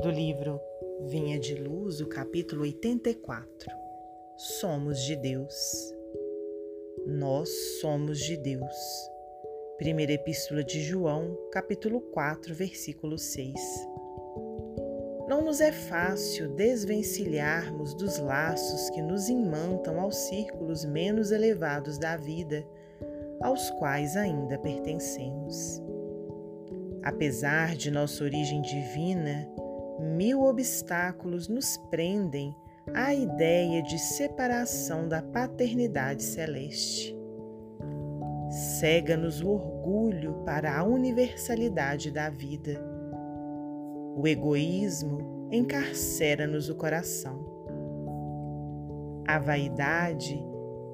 do livro Vinha de Luz, o capítulo 84. Somos de Deus. Nós somos de Deus. Primeira Epístola de João, capítulo 4, versículo 6. Não nos é fácil desvencilharmos dos laços que nos imantam aos círculos menos elevados da vida, aos quais ainda pertencemos. Apesar de nossa origem divina, mil obstáculos nos prendem à ideia de separação da paternidade celeste. Cega-nos o orgulho para a universalidade da vida. O egoísmo encarcera-nos o coração. A vaidade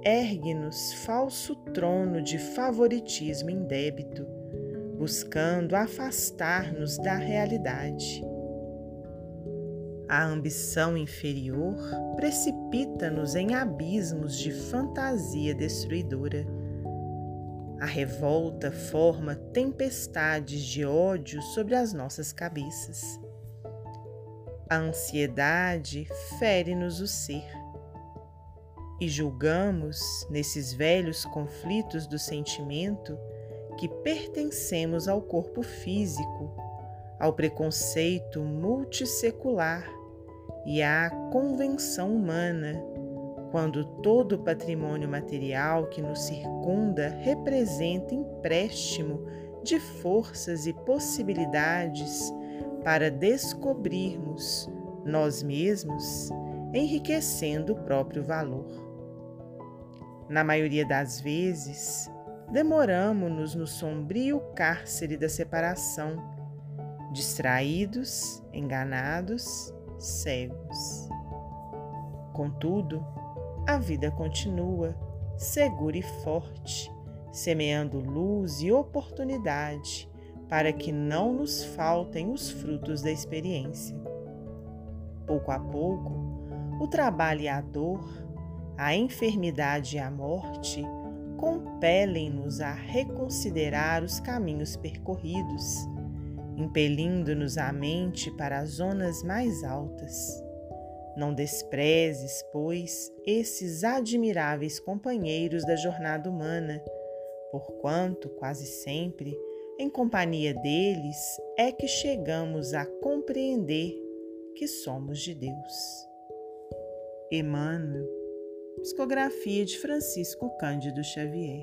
ergue-nos falso trono de favoritismo indébito buscando afastar-nos da realidade. A ambição inferior precipita-nos em abismos de fantasia destruidora. A revolta forma tempestades de ódio sobre as nossas cabeças. A ansiedade fere-nos o ser. E julgamos, nesses velhos conflitos do sentimento, que pertencemos ao corpo físico, ao preconceito multissecular e à convenção humana, quando todo o patrimônio material que nos circunda representa empréstimo de forças e possibilidades para descobrirmos nós mesmos, enriquecendo o próprio valor. Na maioria das vezes, demoramo-nos no sombrio cárcere da separação, distraídos, enganados, cegos. Contudo, a vida continua, segura e forte, semeando luz e oportunidade para que não nos faltem os frutos da experiência. Pouco a pouco, o trabalho e a dor, a enfermidade e a morte compelem-nos a reconsiderar os caminhos percorridos, impelindo-nos a mente para as zonas mais altas. Não desprezes, pois, esses admiráveis companheiros da jornada humana, porquanto, quase sempre, em companhia deles é que chegamos a compreender que somos de Deus. Emmanuel Psicografia de Francisco Cândido Xavier.